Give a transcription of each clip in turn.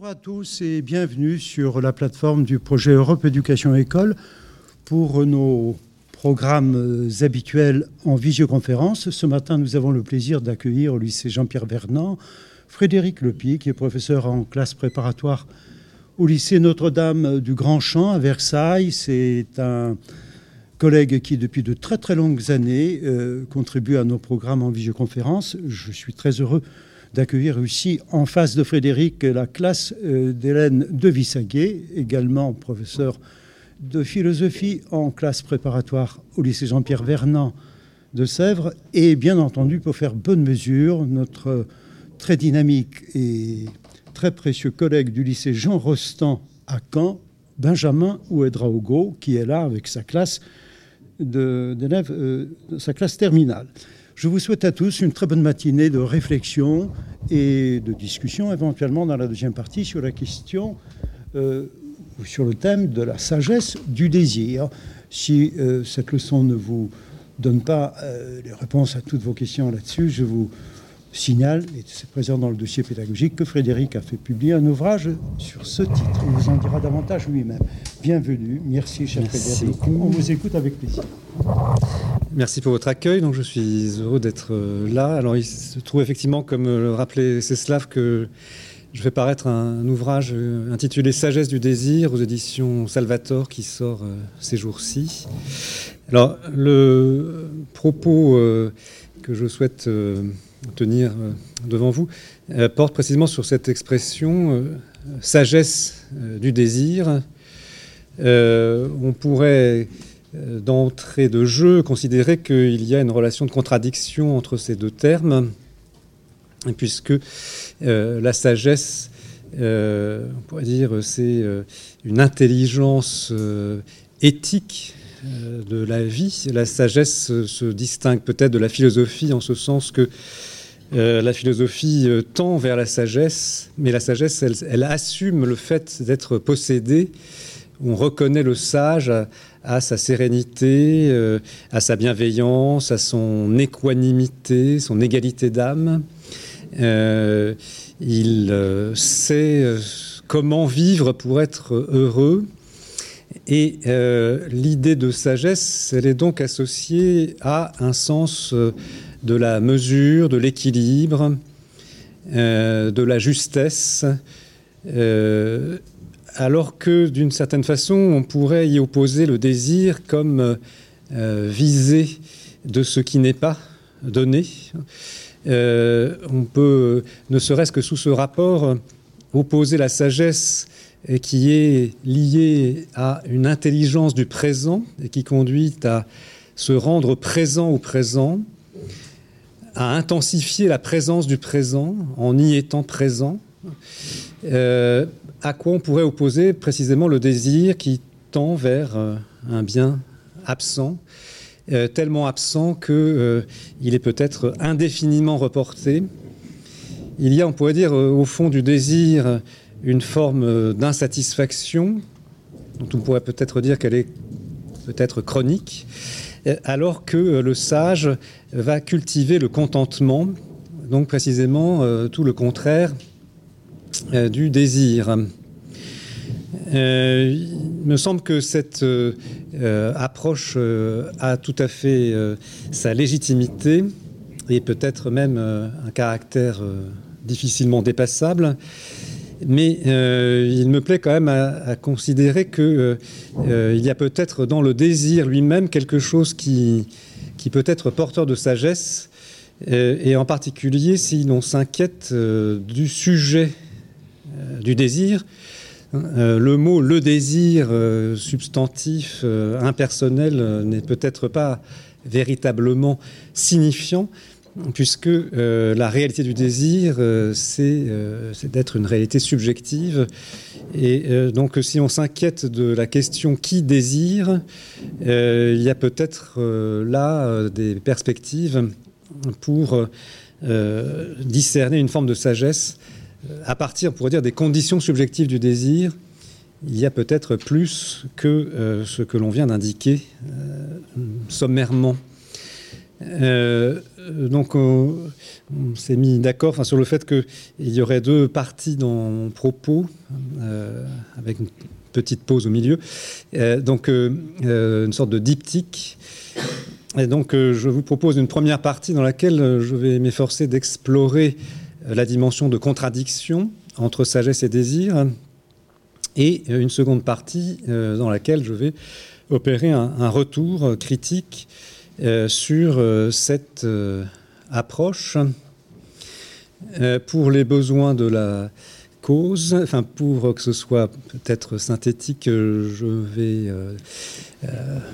Bonjour à tous et bienvenue sur la plateforme du projet Europe Éducation École pour nos programmes habituels en visioconférence. Ce matin, nous avons le plaisir d'accueillir au lycée Jean-Pierre Vernant Frédéric Lepy, qui est professeur en classe préparatoire au lycée Notre-Dame du Grand Champ à Versailles. C'est un collègue qui, depuis de très très longues années, euh, contribue à nos programmes en visioconférence. Je suis très heureux d'accueillir ici, en face de Frédéric, la classe euh, d'Hélène de également professeur de philosophie en classe préparatoire au lycée Jean-Pierre Vernant de Sèvres, et bien entendu, pour faire bonne mesure, notre très dynamique et très précieux collègue du lycée Jean Rostand à Caen, Benjamin Ouedraogo, qui est là avec sa classe d'élèves, euh, sa classe terminale. Je vous souhaite à tous une très bonne matinée de réflexion et de discussion, éventuellement dans la deuxième partie, sur la question, euh, sur le thème de la sagesse du désir. Si euh, cette leçon ne vous donne pas euh, les réponses à toutes vos questions là-dessus, je vous signale, et c'est présent dans le dossier pédagogique, que Frédéric a fait publier un ouvrage sur ce titre. Il vous en dira davantage lui-même. Bienvenue, merci cher Frédéric. On vous écoute avec plaisir. Merci pour votre accueil. Donc, je suis heureux d'être euh, là. Alors, il se trouve effectivement, comme le rappelait Céslav, que je vais paraître un, ouvrage euh, intitulé Sagesse du désir aux éditions Salvator qui sort euh, ces jours-ci. Alors, le propos que je souhaite tenir devant vous porte précisément sur cette expression sagesse du désir. on pourrait euh, d'entrée de jeu considérer qu'il y a une relation de contradiction entre ces deux termes, puisque euh, la sagesse, euh, on pourrait dire, c'est une intelligence éthique de la vie. La sagesse se distingue peut-être de la philosophie en ce sens que la philosophie tend vers la sagesse, mais la sagesse, elle assume le fait d'être possédée. On reconnaît le sage à sa sérénité, euh, à sa bienveillance, à son équanimité, son égalité d'âme. Euh, il euh, sait comment vivre pour être heureux. Et l'idée de sagesse, elle est donc associée à un sens de la mesure, de l'équilibre, de la justesse alors que d'une certaine façon, on pourrait y opposer le désir comme euh, visée de ce qui n'est pas donné. Euh, on peut, ne serait-ce que sous ce rapport, opposer la sagesse qui est liée à une intelligence du présent et qui conduit à se rendre présent au présent, à intensifier la présence du présent en y étant présent. Euh, à quoi on pourrait opposer précisément le désir qui tend vers euh, un bien absent, euh, tellement absent qu'il euh, est peut-être indéfiniment reporté. Il y a, on pourrait dire, au fond du désir, une forme d'insatisfaction, dont on pourrait peut-être dire qu'elle est peut-être chronique, alors que le sage va cultiver le contentement, donc précisément tout le contraire euh, du désir. Euh, il me semble que cette euh, approche a tout à fait sa légitimité et peut-être même un caractère difficilement dépassable. Mais il me plaît quand même à, considérer qu'il il y a peut-être dans le désir lui-même quelque chose qui, qui peut être porteur de sagesse, et en particulier si l'on s'inquiète du sujet du désir. Euh, le mot le désir, euh, substantif, impersonnel, n'est peut-être pas véritablement signifiant, puisque la réalité du désir, c'est d'être une réalité subjective. Et donc, si on s'inquiète de la question qui désire, il y a peut-être là des perspectives pour discerner une forme de sagesse à partir, pour dire, des conditions subjectives du désir, il y a peut-être plus que euh, ce que l'on vient d'indiquer euh, sommairement. donc, on, s'est mis d'accord sur le fait qu'il y aurait deux parties dans mon propos, avec une petite pause au milieu. donc, une sorte de diptyque. Et donc, je vous propose une première partie dans laquelle je vais m'efforcer d'explorer la dimension de contradiction entre sagesse et désir, et une seconde partie dans laquelle je vais opérer un, retour critique euh, sur euh, cette euh, approche pour les besoins de la cause, enfin pour que ce soit peut-être synthétique, je vais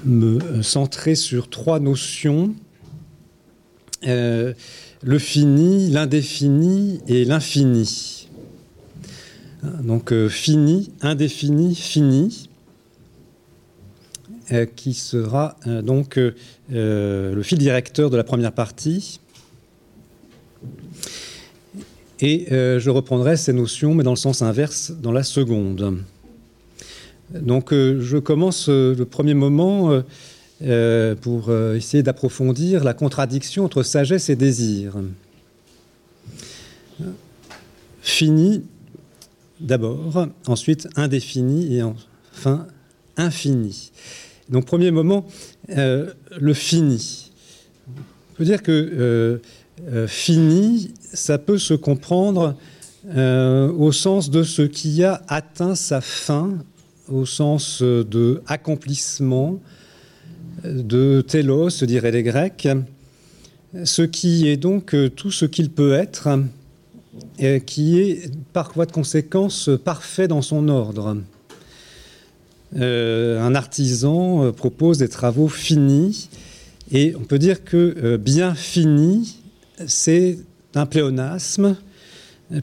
me centrer sur trois notions le fini, l'indéfini et l'infini. Donc fini, indéfini, fini. Euh, qui sera euh, donc euh, le fil directeur de la première partie. Et je reprendrai ces notions, mais dans le sens inverse, dans la seconde. Donc je commence le premier moment pour essayer d'approfondir la contradiction entre sagesse et désir. Fini d'abord, ensuite indéfini et enfin infini. Donc, premier moment, euh, le fini. On peut dire que euh, euh, fini, ça peut se comprendre au sens de ce qui a atteint sa fin, au sens de accomplissement, de télos, diraient les Grecs, ce qui est donc tout ce qu'il peut être, et qui est par voie de conséquence parfait dans son ordre. Euh, un artisan euh, propose des travaux finis. Et on peut dire que euh, bien fini, c'est un pléonasme,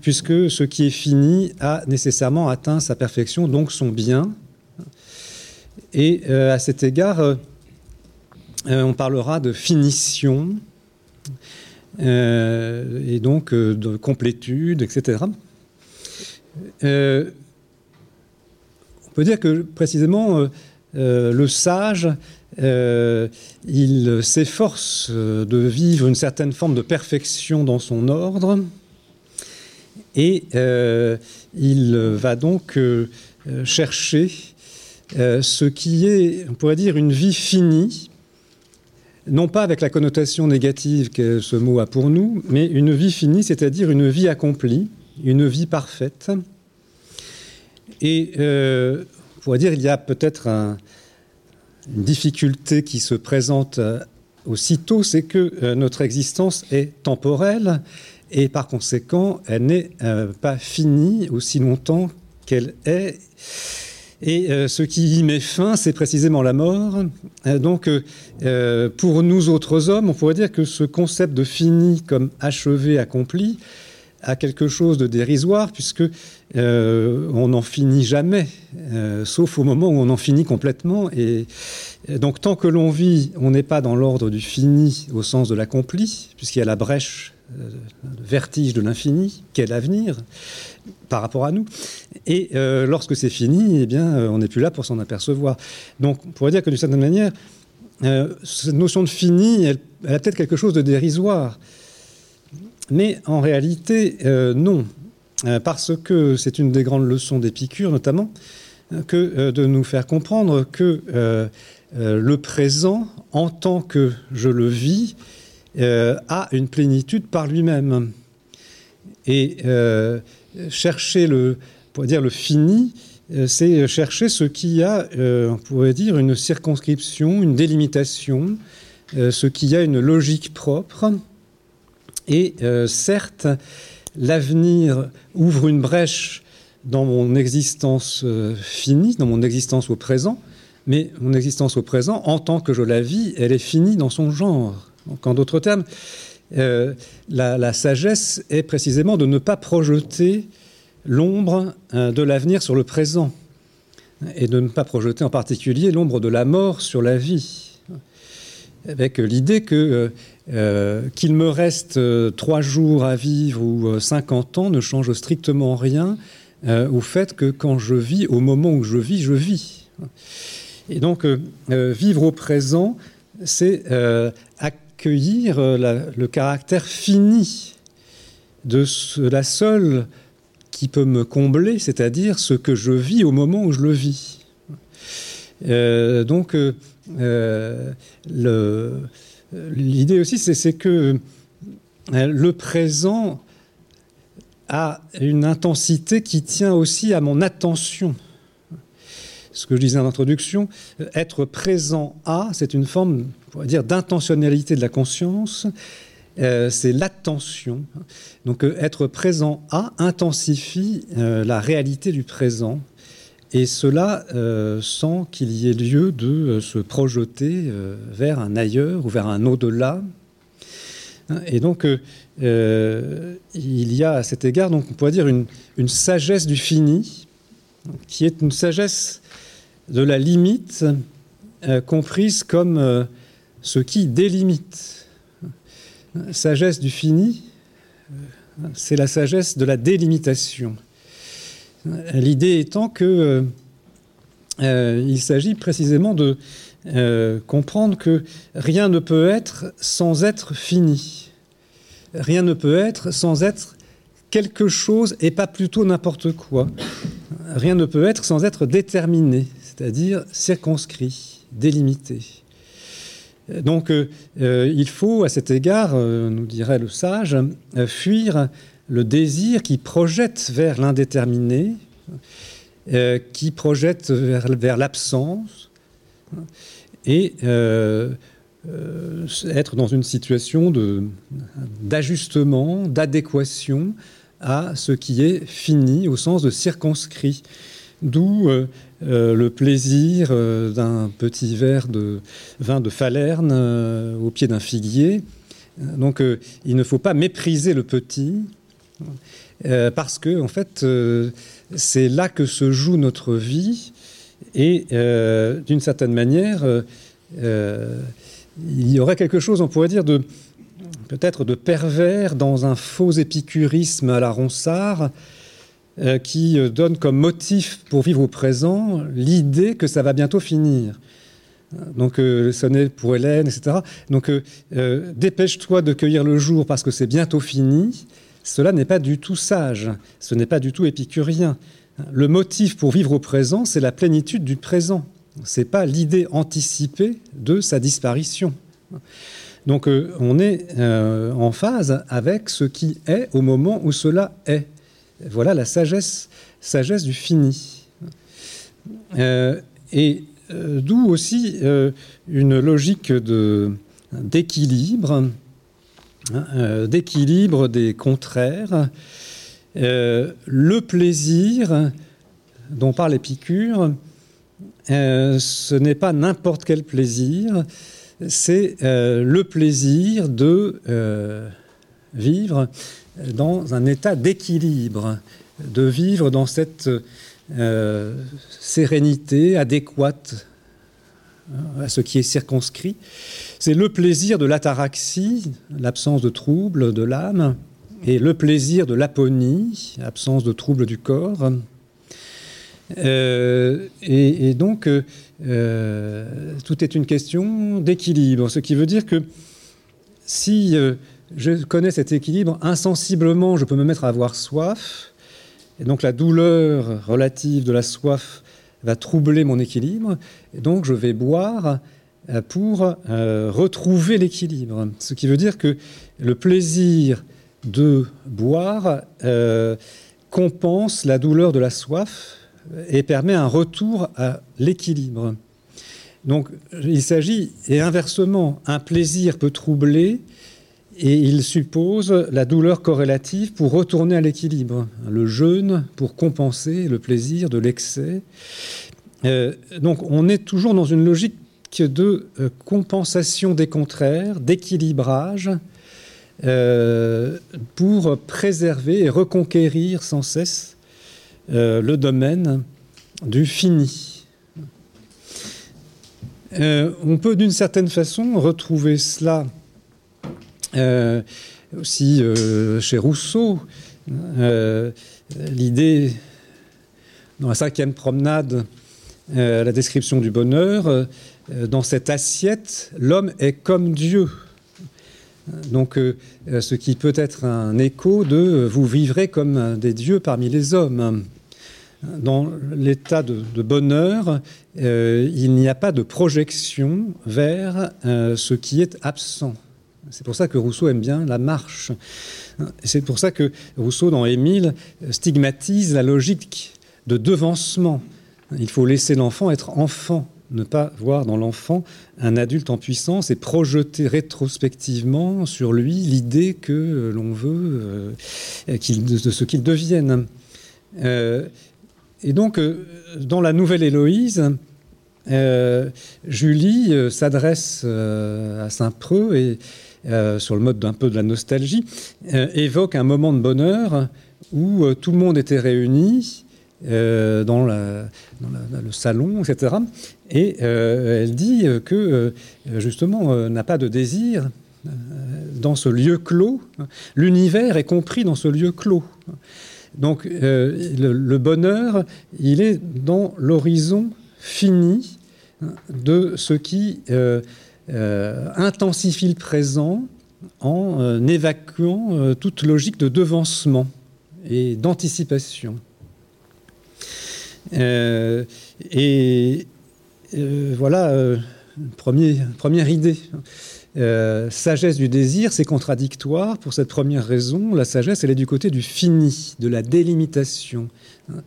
puisque ce qui est fini a nécessairement atteint sa perfection, donc son bien. Et à cet égard, on parlera de finition, et donc de complétude, etc. On peut dire que précisément euh, euh, le sage, euh, il s'efforce de vivre une certaine forme de perfection dans son ordre et il va donc chercher ce qui est, on pourrait dire, une vie finie, non pas avec la connotation négative que ce mot a pour nous, mais une vie finie, c'est-à-dire une vie accomplie, une vie parfaite. Et euh, on pourrait dire qu'il y a peut-être une difficulté qui se présente euh, aussitôt, c'est que euh, notre existence est temporelle et par conséquent, elle n'est pas finie aussi longtemps qu'elle est. Et ce qui y met fin, c'est précisément la mort. donc, pour nous autres hommes, on pourrait dire que ce concept de fini comme achevé, accompli, a quelque chose de dérisoire, puisque euh, on n'en finit jamais, euh, sauf au moment où on en finit complètement. Et, donc, tant que l'on vit, on n'est pas dans l'ordre du fini au sens de l'accompli, puisqu'il y a la brèche, euh, le vertige de l'infini, qu'est l'avenir par rapport à nous. Et lorsque c'est fini, eh bien, on n'est plus là pour s'en apercevoir. Donc, on pourrait dire que d'une certaine manière, cette notion de fini, elle, a peut-être quelque chose de dérisoire. Mais en réalité, non. Euh, parce que c'est une des grandes leçons d'Épicure notamment, euh, que euh, de nous faire comprendre que le présent, en tant que je le vis, a une plénitude par lui-même. Et chercher le, pour dire le fini, c'est chercher ce qui a, on pourrait dire, une circonscription, une délimitation, ce qui a une logique propre. Et certes, l'avenir ouvre une brèche dans mon existence euh, finie, dans mon existence au présent, mais mon existence au présent, en tant que je la vis, elle est finie dans son genre. Donc, en d'autres termes, euh, la, sagesse est précisément de ne pas projeter l'ombre euh, de l'avenir sur le présent, et de ne pas projeter en particulier l'ombre de la mort sur la vie, avec l'idée que euh, qu'il me reste euh, trois jours à vivre ou 50 euh, ans ne change strictement rien au fait que quand je vis, au moment où je vis, je vis. Et donc, vivre au présent, c'est accueillir le caractère fini de la seule qui peut me combler, c'est-à-dire ce que je vis au moment où je le vis. donc, l'idée aussi, c'est que le présent a une intensité qui tient aussi à mon attention. Ce que je disais en introduction, être présent à, c'est une forme, on pourrait dire, d'intentionnalité de la conscience. Euh, c'est l'attention. Donc euh, être présent à intensifie euh, la réalité du présent. Et cela sans qu'il y ait lieu de se projeter vers un ailleurs ou vers un au-delà. Et donc, euh, il y a à cet égard, donc on pourrait dire, une, sagesse du fini, qui est une sagesse de la limite, euh, comprise comme euh, ce qui délimite. Sagesse du fini, c'est la sagesse de la délimitation. L'idée étant que il s'agit précisément de comprendre que rien ne peut être sans être fini rien ne peut être sans être quelque chose et pas plutôt n'importe quoi. Rien ne peut être sans être déterminé, c'est-à-dire circonscrit, délimité. Donc euh, euh, il faut à cet égard, euh, nous dirait le sage, fuir le désir qui projette vers l'indéterminé, qui projette vers, l'absence, et être dans une situation d'ajustement, d'adéquation à ce qui est fini au sens de circonscrit. D'où euh, euh, le plaisir d'un petit verre de vin de Falerne au pied d'un figuier. Donc il ne faut pas mépriser le petit, parce que en fait c'est là que se joue notre vie, et d'une certaine manière il y aurait quelque chose, on pourrait dire, de peut-être de pervers dans un faux épicurisme à la Ronsard euh, qui euh, donne comme motif pour vivre au présent l'idée que ça va bientôt finir. Donc, euh, sonner pour Hélène, etc. Donc, dépêche-toi de cueillir le jour parce que c'est bientôt fini. Cela n'est pas du tout sage. Ce n'est pas du tout épicurien. Le motif pour vivre au présent, c'est la plénitude du présent n'est pas l'idée anticipée de sa disparition. Donc euh, on est euh, en phase avec ce qui est au moment où cela est. Voilà la sagesse, du fini. Euh, et d'où aussi une logique d'équilibre, hein, d'équilibre des contraires. le plaisir dont parle Épicure, euh, ce n'est pas n'importe quel plaisir, c'est euh, le plaisir de euh, vivre dans un état d'équilibre, de vivre dans cette sérénité adéquate à ce qui est circonscrit. C'est le plaisir de l'ataraxie, l'absence de trouble de l'âme, et le plaisir de l'aponie, absence de trouble du corps. Euh, et, donc, euh, euh, tout est une question d'équilibre. Ce qui veut dire que si je connais cet équilibre, insensiblement, je peux me mettre à avoir soif. Et donc, la douleur relative de la soif va troubler mon équilibre. Et donc, je vais boire pour retrouver l'équilibre. Ce qui veut dire que le plaisir de boire compense la douleur de la soif et permet un retour à l'équilibre. Donc il s'agit, et inversement, un plaisir peut troubler et il suppose la douleur corrélative pour retourner à l'équilibre. Le jeûne pour compenser le plaisir de l'excès. Euh, donc on est toujours dans une logique de euh, compensation des contraires, d'équilibrage, euh, pour préserver et reconquérir sans cesse le domaine du fini. On peut d'une certaine façon retrouver cela aussi chez Rousseau. L'idée, dans la cinquième promenade, la description du bonheur, dans cette assiette, l'homme est comme Dieu. Donc, ce qui peut être un écho de vous vivrez comme des dieux parmi les hommes. Dans l'état de, bonheur, il n'y a pas de projection vers ce qui est absent. C'est pour ça que Rousseau aime bien la marche. C'est pour ça que Rousseau, dans Émile, stigmatise la logique de devancement. Il faut laisser l'enfant être enfant, ne pas voir dans l'enfant un adulte en puissance et projeter rétrospectivement sur lui l'idée que l'on veut euh, de ce qu'il devienne. Euh, et donc, euh, dans la nouvelle Héloïse, Julie s'adresse à Saint-Preux et euh, sur le mode d'un peu de la nostalgie, euh, évoque un moment de bonheur où euh, tout le monde était réuni dans, le salon, etc. Et elle dit que justement n'a pas de désir dans ce lieu clos. L'univers est compris dans ce lieu clos. Donc le, bonheur, il est dans l'horizon fini de ce qui intensifie le présent en euh, évacuant euh, toute logique de devancement et d'anticipation. et voilà, première idée. sagesse du désir, c'est contradictoire. Pour cette première raison, la sagesse, elle est du côté du fini, de la délimitation, hein,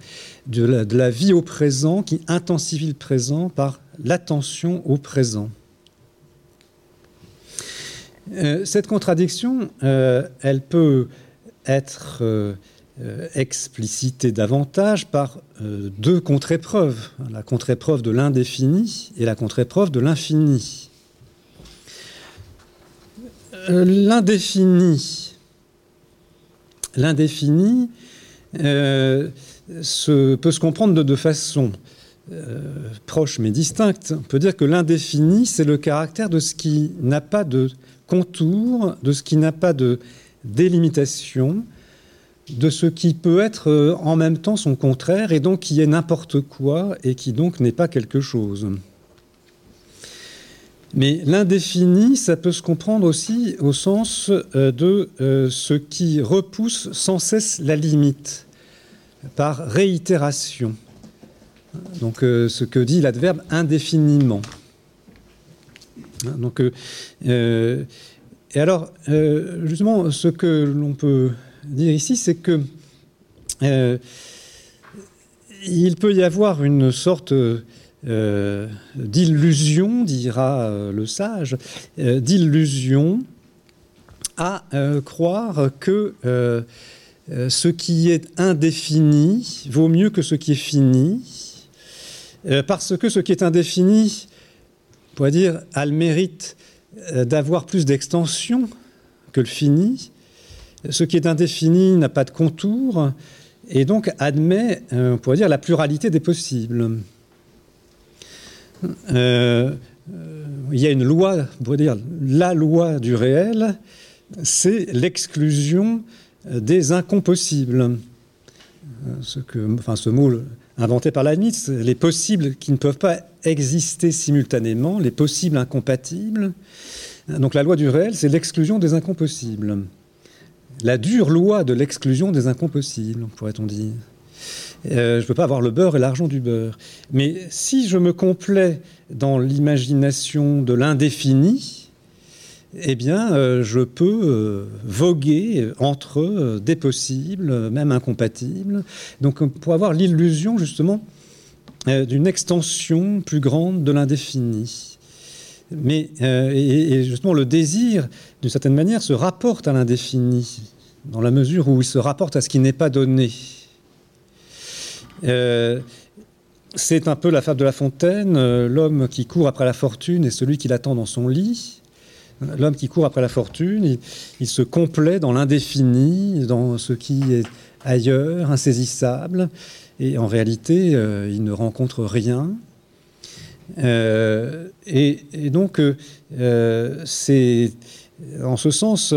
de la vie au présent qui intensifie le présent par l'attention au présent. Euh, cette contradiction, euh, elle peut être euh, explicitée davantage par deux contre-épreuves, la contre-épreuve de l'indéfini et la contre-épreuve de l'infini. l'indéfini, l'indéfini peut se comprendre de deux façons. proches mais distinctes. On peut dire que l'indéfini, c'est le caractère de ce qui n'a pas de contour de ce qui n'a pas de délimitation, de ce qui peut être euh, en même temps son contraire et donc qui est n'importe quoi et qui donc n'est pas quelque chose. Mais l'indéfini, ça peut se comprendre aussi au sens euh, de euh, ce qui repousse sans cesse la limite, par réitération. Donc ce que dit l'adverbe indéfiniment. Hein, donc, euh, euh, et alors, euh, justement, ce que l'on peut dire ici, c'est que il peut y avoir une sorte d'illusion, dira le sage, d'illusion à croire que ce qui est indéfini vaut mieux que ce qui est fini, parce que ce qui est indéfini pourrait dire, a le mérite euh, d'avoir plus d'extension que le fini. Ce qui est indéfini n'a pas de contour et donc admet, euh, on pourrait dire, la pluralité des possibles. Euh, il y a une loi, on pourrait dire, la loi du réel, c'est l'exclusion des incompossibles. Ce, que, mot inventé par Leibniz, les possibles qui ne peuvent pas exister simultanément, les possibles incompatibles. Donc la loi du réel, c'est l'exclusion des incompossibles. La dure loi de l'exclusion des incompossibles, pourrait-on dire. Euh, je ne peux pas avoir le beurre et l'argent du beurre. Mais si je me complais dans l'imagination de l'indéfini, eh bien, euh, je peux euh, voguer entre des possibles, même incompatibles. Donc, pour avoir l'illusion, justement, euh, d'une extension plus grande de l'indéfini. Mais euh, et, justement, le désir, d'une certaine manière, se rapporte à l'indéfini, dans la mesure où il se rapporte à ce qui n'est pas donné. Euh, c'est un peu la fable de La Fontaine, l'homme qui court après la fortune et celui qui l'attend dans son lit. L'homme qui court après la fortune, il, se complaît dans l'indéfini, dans ce qui est ailleurs, insaisissable. Et en réalité, euh, il ne rencontre rien. Euh, et, donc, euh, c'est en ce sens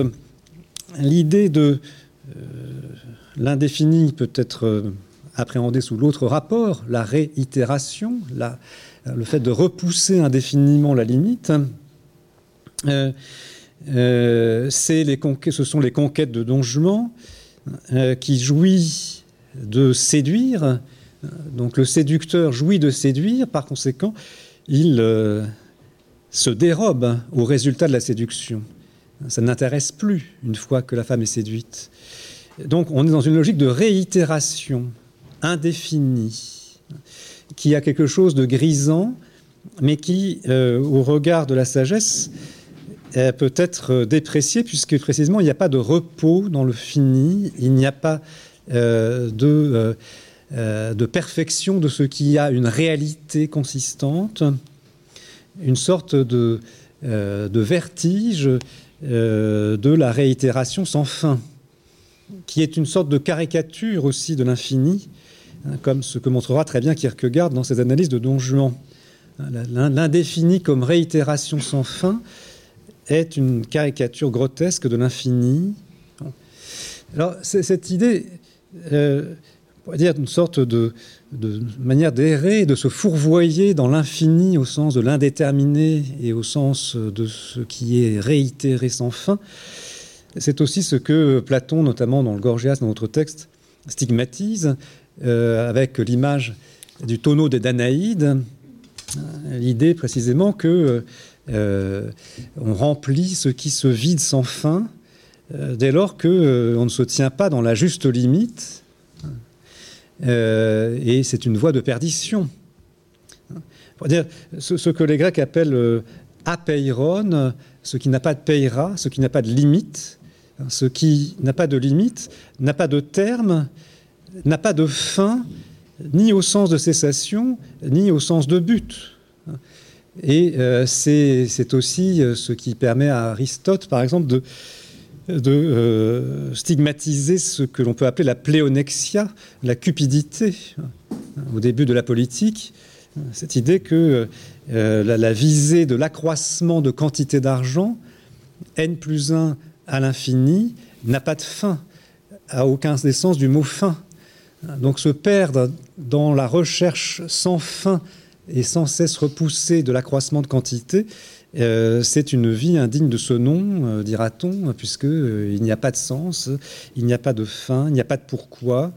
l'idée de l'indéfini peut être appréhendée sous l'autre rapport, la réitération, le fait de repousser indéfiniment la limite. Euh, les ce sont les conquêtes de Don Juan euh, qui jouit de séduire. Donc le séducteur jouit de séduire, par conséquent, il euh, se dérobe au résultat de la séduction. Ça n'intéresse plus une fois que la femme est séduite. Donc on est dans une logique de réitération indéfinie, qui a quelque chose de grisant, mais qui, au regard de la sagesse, peut être dépréciée, puisque précisément il n'y a pas de repos dans le fini, il n'y a pas euh, de, euh, euh, de, perfection de ce qui a une réalité consistante, une sorte de, vertige de la réitération sans fin, qui est une sorte de caricature aussi de l'infini, hein, comme ce que montrera très bien Kierkegaard dans ses analyses de Don Juan. L'indéfini comme réitération sans fin, est une caricature grotesque de l'infini. Alors, cette idée, euh, on pourrait dire une sorte de, manière d'errer, de se fourvoyer dans l'infini au sens de l'indéterminé et au sens de ce qui est réitéré sans fin. C'est aussi ce que Platon, notamment dans le Gorgias, dans notre texte, stigmatise euh, avec l'image du tonneau des Danaïdes. L'idée précisément que euh, on remplit ce qui se vide sans fin euh, dès lors qu'on euh, ne se tient pas dans la juste limite. et c'est une voie de perdition. ce, que les Grecs appellent apeiron, ce qui n'a pas de peira, ce qui n'a pas de limite, ce qui n'a pas de limite, n'a pas de terme, n'a pas de fin, ni au sens de cessation, ni au sens de but. Et euh, c'est aussi euh, ce qui permet à Aristote, par exemple, de, euh, stigmatiser ce que l'on peut appeler la pléonexia, la cupidité, au début de la politique. Cette idée que la, visée de l'accroissement de quantité d'argent, n plus 1 à l'infini, n'a pas de fin, à aucun sens du mot fin. Donc se perdre dans la recherche sans fin et sans cesse repoussé de l'accroissement de quantité, euh, c'est une vie indigne de ce nom, euh, dira-t-on, puisqu'il euh, il n'y a pas de sens, il n'y a pas de fin, il n'y a pas de pourquoi.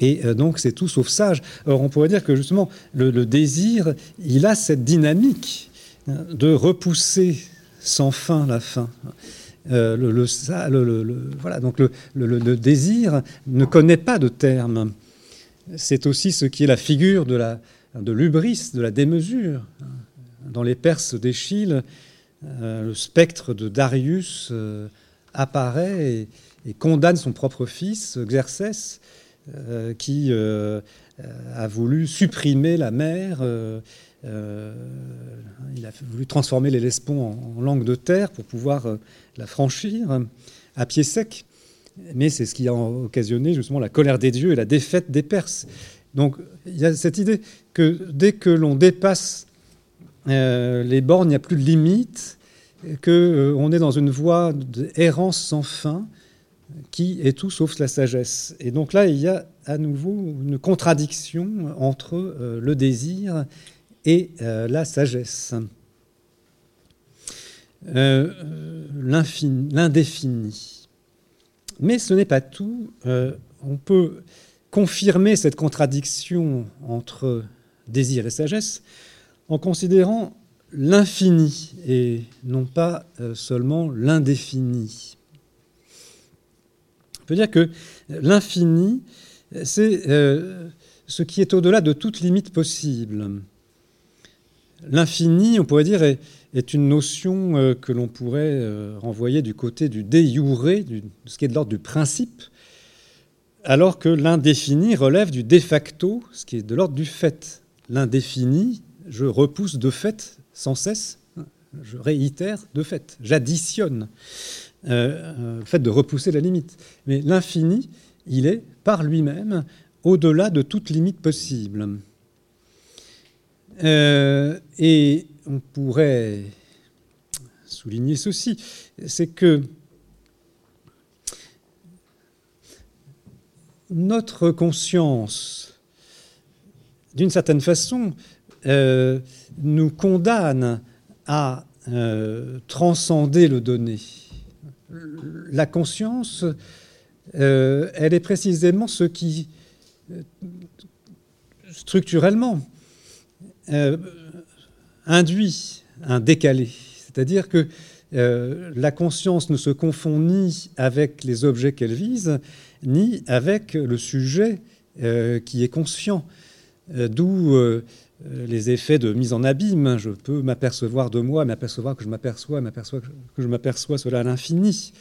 Et donc c'est tout sauf sage. Alors on pourrait dire que justement le, désir, il a cette dynamique hein, de repousser sans fin la fin. le, voilà, donc le, désir ne connaît pas de terme. C'est aussi ce qui est la figure de la, de l'ubris, de la démesure. Dans les Perses d'Échille, euh, le spectre de Darius euh, apparaît et, condamne son propre fils, Xerxès, euh, qui a voulu supprimer la mer. il a voulu transformer les Lesbons en, langue de terre pour pouvoir la franchir à pied sec. Mais c'est ce qui a occasionné justement la colère des dieux et la défaite des Perses. Donc il y a cette idée que dès que l'on dépasse euh, les bornes, il n'y a plus de limite, qu'on euh, est dans une voie d'errance sans fin qui est tout sauf la sagesse. Et donc là, il y a à nouveau une contradiction entre euh, le désir et la sagesse. L'indéfini. Mais ce n'est pas tout. on peut confirmer cette contradiction entre désir et sagesse en considérant l'infini et non pas euh, seulement l'indéfini. On peut dire que l'infini, c'est euh, ce qui est au-delà de toute limite possible. L'infini, on pourrait dire, est, une notion euh, que l'on pourrait renvoyer du côté du de de ce qui est de l'ordre du principe, alors que l'indéfini relève du de facto, ce qui est de l'ordre du fait. L'indéfini, je repousse de fait sans cesse, je réitère de fait, j'additionne euh, le fait de repousser la limite. Mais l'infini, il est par lui-même au-delà de toute limite possible. Euh, et on pourrait souligner ceci, c'est que notre conscience, d'une certaine façon, euh, nous condamne à transcender le donné. La conscience, elle est précisément ce qui, structurellement, induit un décalé. C'est-à-dire que euh, la conscience ne se confond ni avec les objets qu'elle vise, ni avec le sujet euh, qui est conscient. Euh, d'où les effets de mise en abîme. Je peux m'apercevoir de moi, m'apercevoir que je m'aperçois, m'aperçois que je m'aperçois cela à l'infini.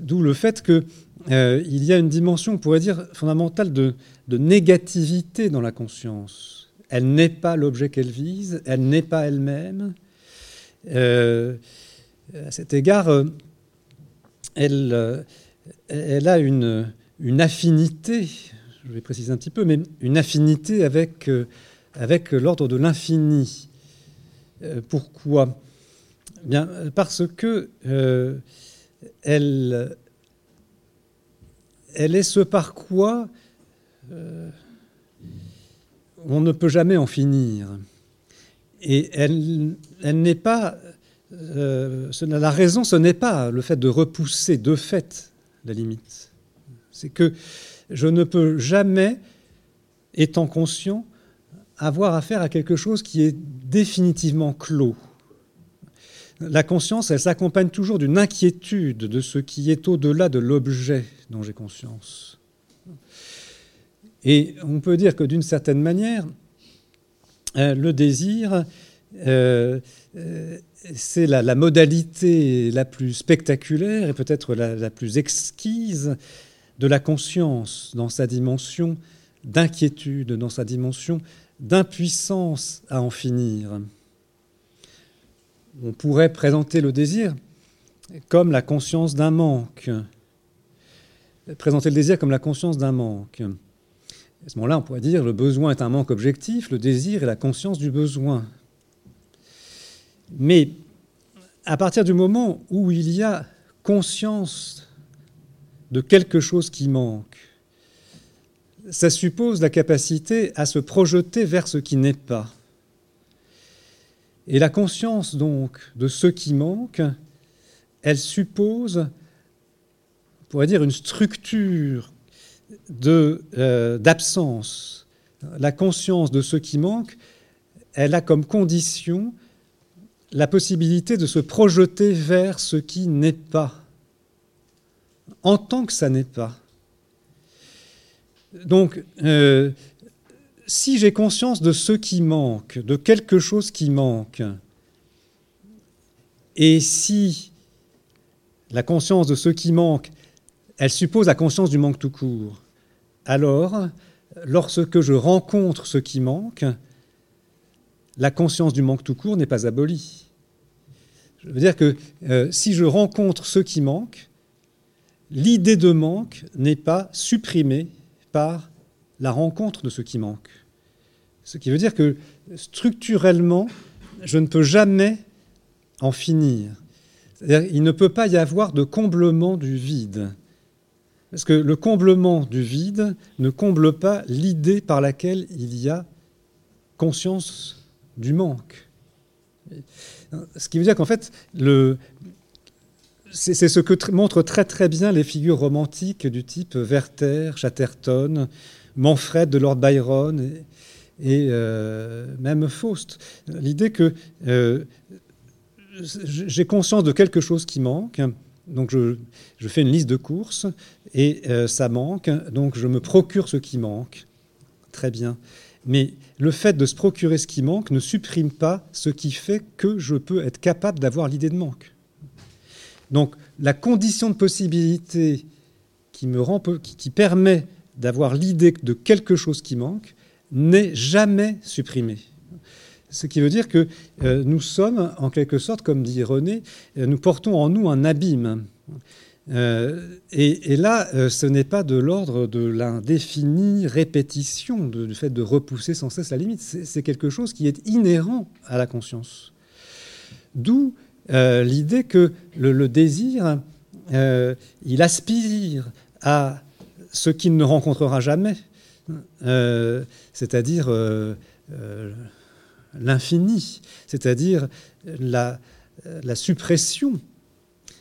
D'où le fait qu'il y a une dimension, on pourrait dire, fondamentale de, de négativité dans la conscience. Elle n'est pas l'objet qu'elle vise, elle n'est pas elle-même. À cet égard, euh, elle, euh, elle a une, affinité, je vais préciser un petit peu, mais une affinité avec, euh, avec l'ordre de l'infini. Pourquoi? Bien, Parce que elle, est ce par quoi on ne peut jamais en finir. Et elle n'est pas euh, la raison, ce n'est pas le fait de repousser de fait la limite. C'est que je ne peux jamais, étant conscient, avoir affaire à quelque chose qui est définitivement clos. La conscience, elle s'accompagne toujours d'une inquiétude de ce qui est au-delà de l'objet dont j'ai conscience. Et on peut dire que d'une certaine manière, euh, le désir euh, c'est la, modalité la plus spectaculaire et peut-être la, plus exquise de la conscience dans sa dimension d'inquiétude, dans sa dimension d'impuissance à en finir. On pourrait présenter le désir comme la conscience d'un manque. Présenter le désir comme la conscience d'un manque. À ce moment-là, on pourrait dire le besoin est un manque objectif, le désir est la conscience du besoin. Mais à partir du moment où il y a conscience de quelque chose qui manque, ça suppose la capacité à se projeter vers ce qui n'est pas. Et la conscience donc de ce qui manque, elle suppose, on pourrait dire, une structure euh, d'absence. la conscience de ce qui manque, elle a comme condition la possibilité de se projeter vers ce qui n'est pas, en tant que ça n'est pas. Donc, euh, si j'ai conscience de ce qui manque, de quelque chose qui manque, et si la conscience de ce qui manque, elle suppose la conscience du manque tout court, alors, lorsque je rencontre ce qui manque, la conscience du manque tout court n'est pas abolie. Je veux dire que euh, si je rencontre ce qui manque, l'idée de manque n'est pas supprimée par la rencontre de ce qui manque. Ce qui veut dire que structurellement, je ne peux jamais en finir. Il ne peut pas y avoir de comblement du vide. Parce que le comblement du vide ne comble pas l'idée par laquelle il y a conscience du manque. Ce qui veut dire qu'en fait, c'est ce que montrent très très bien les figures romantiques du type Werther, Chatterton, Manfred de Lord Byron et, euh, même Faust. L'idée que euh, j'ai conscience de quelque chose qui manque, donc je, fais une liste de courses et euh, ça manque, donc je me procure ce qui manque. Très bien. Mais le fait de se procurer ce qui manque ne supprime pas ce qui fait que je peux être capable d'avoir l'idée de manque. Donc la condition de possibilité qui, me rend, qui permet d'avoir l'idée de quelque chose qui manque n'est jamais supprimée. Ce qui veut dire que euh, nous sommes, en quelque sorte, comme dit René, euh, nous portons en nous un abîme. Euh, et, là, euh, ce n'est pas de l'ordre de l'indéfinie répétition, du fait de repousser sans cesse la limite. C'est quelque chose qui est inhérent à la conscience. D'où euh, l'idée que le, désir, il aspire à ce qu'il ne rencontrera jamais, c'est-à-dire l'infini, c'est-à-dire la, la suppression,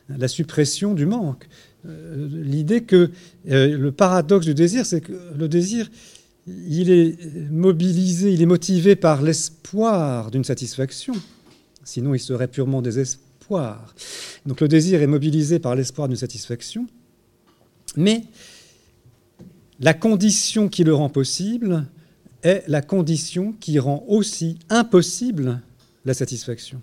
la suppression du manque. L'idée que le paradoxe du désir, c'est que le désir, il est mobilisé, il est motivé par l'espoir d'une satisfaction. Sinon, il serait purement désespoir. Donc le désir est mobilisé par l'espoir d'une satisfaction. Mais la condition qui le rend possible est la condition qui rend aussi impossible la satisfaction.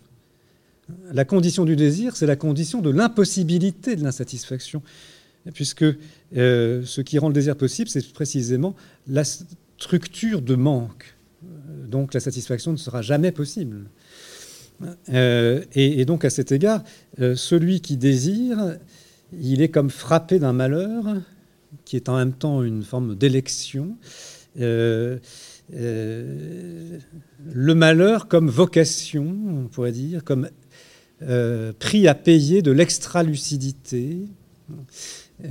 La condition du désir, c'est la condition de l'impossibilité de l'insatisfaction puisque euh, ce qui rend le désir possible, c'est précisément la structure de manque. Donc la satisfaction ne sera jamais possible. Euh, et, donc à cet égard, euh, celui qui désire, il est comme frappé d'un malheur, qui est en même temps une forme d'élection. le malheur comme vocation, on pourrait dire, comme prix à payer de l'extra-lucidité.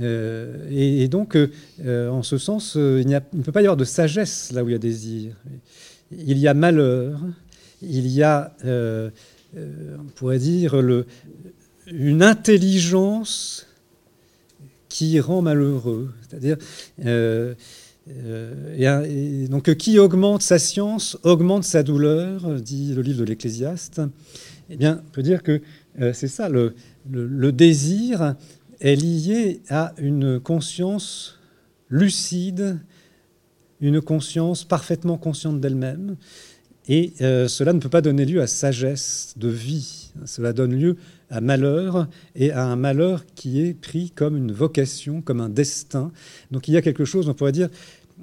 Euh, et, donc, euh, euh, en ce sens, il, ne peut pas y avoir de sagesse là où il y a désir. Il y a malheur, il y a, on pourrait dire, le, une intelligence qui rend malheureux. C'est-à-dire, donc, qui augmente sa science augmente sa douleur, dit le livre de l'Ecclésiaste. Eh bien, on peut dire que c'est ça, le, désir est liée à une conscience lucide, une conscience parfaitement consciente d'elle-même. Et euh, cela ne peut pas donner lieu à sagesse de vie. Cela donne lieu à malheur et à un malheur qui est pris comme une vocation, comme un destin. Donc il y a quelque chose, on pourrait dire,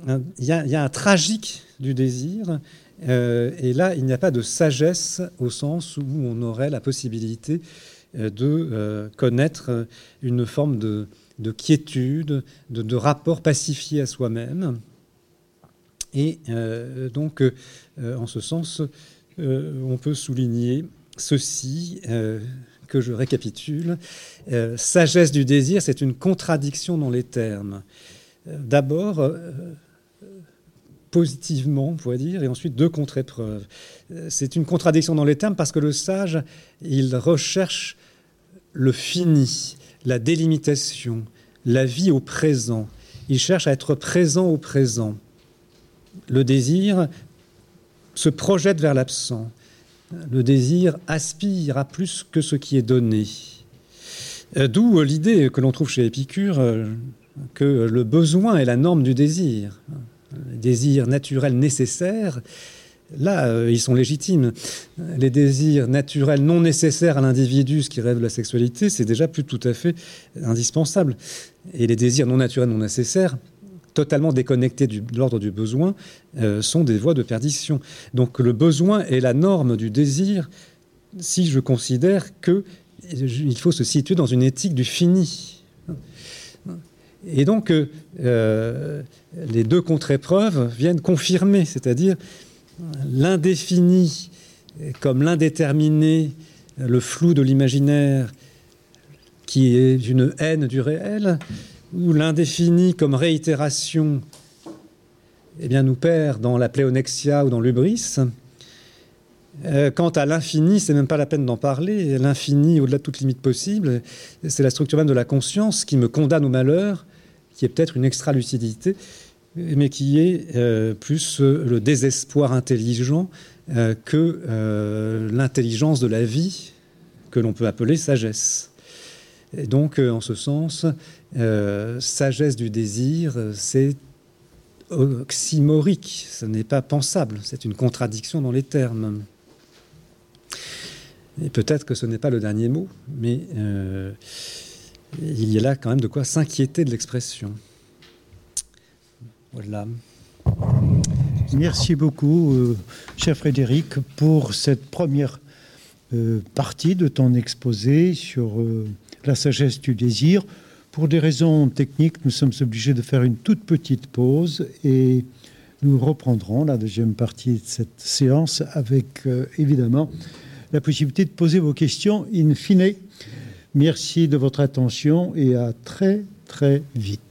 il y a, un tragique du désir. Euh, et là, il n'y a pas de sagesse au sens où on aurait la possibilité euh, de euh, connaître une forme de, quiétude, de, rapport pacifié à soi-même. Et donc, en ce sens, on peut souligner ceci que je récapitule. sagesse du désir, c'est une contradiction dans les termes. D'abord, positivement, on pourrait dire, et ensuite deux contre-épreuves. C'est une contradiction dans les termes parce que le sage, il recherche le fini, la délimitation, la vie au présent. Il cherche à être présent au présent. Le désir se projette vers l'absent. Le désir aspire à plus que ce qui est donné. Euh, d'où l'idée que l'on trouve chez Épicure euh, que le besoin est la norme du désir. Le désir naturel nécessaire Là, euh, ils sont légitimes. Les désirs naturels non nécessaires à l'individu, ce qui rêve de la sexualité, c'est déjà plus tout à fait indispensable. Et les désirs non naturels non nécessaires, totalement déconnectés de l'ordre du besoin, euh, sont des voies de perdition. Donc le besoin est la norme du désir si je considère qu'il faut se situer dans une éthique du fini. Et donc, euh, les deux contre-épreuves viennent confirmer, c'est-à-dire l'indéfini comme l'indéterminé, le flou de l'imaginaire qui est une haine du réel, ou l'indéfini comme réitération eh bien, nous perd dans la pléonexia ou dans l'ubris. Euh, quant à l'infini, c'est même pas la peine d'en parler. L'infini, au-delà de toute limite possible, c'est la structure même de la conscience qui me condamne au malheur, qui est peut-être une extra-lucidité mais qui est euh, plus euh, le désespoir intelligent euh, que l'intelligence de la vie, que l'on peut appeler sagesse. Et donc, en ce sens, sagesse du désir, c'est oxymorique, ce n'est pas pensable, c'est une contradiction dans les termes. Et peut-être que ce n'est pas le dernier mot, mais il y a là quand même de quoi s'inquiéter de l'expression. Voilà. Merci beaucoup, euh, cher Frédéric, pour cette première euh, partie de ton exposé sur euh, la sagesse du désir. Pour des raisons techniques, nous sommes obligés de faire une toute petite pause et nous reprendrons la deuxième partie de cette séance avec évidemment la possibilité de poser vos questions in fine. Merci de votre attention et à très très vite.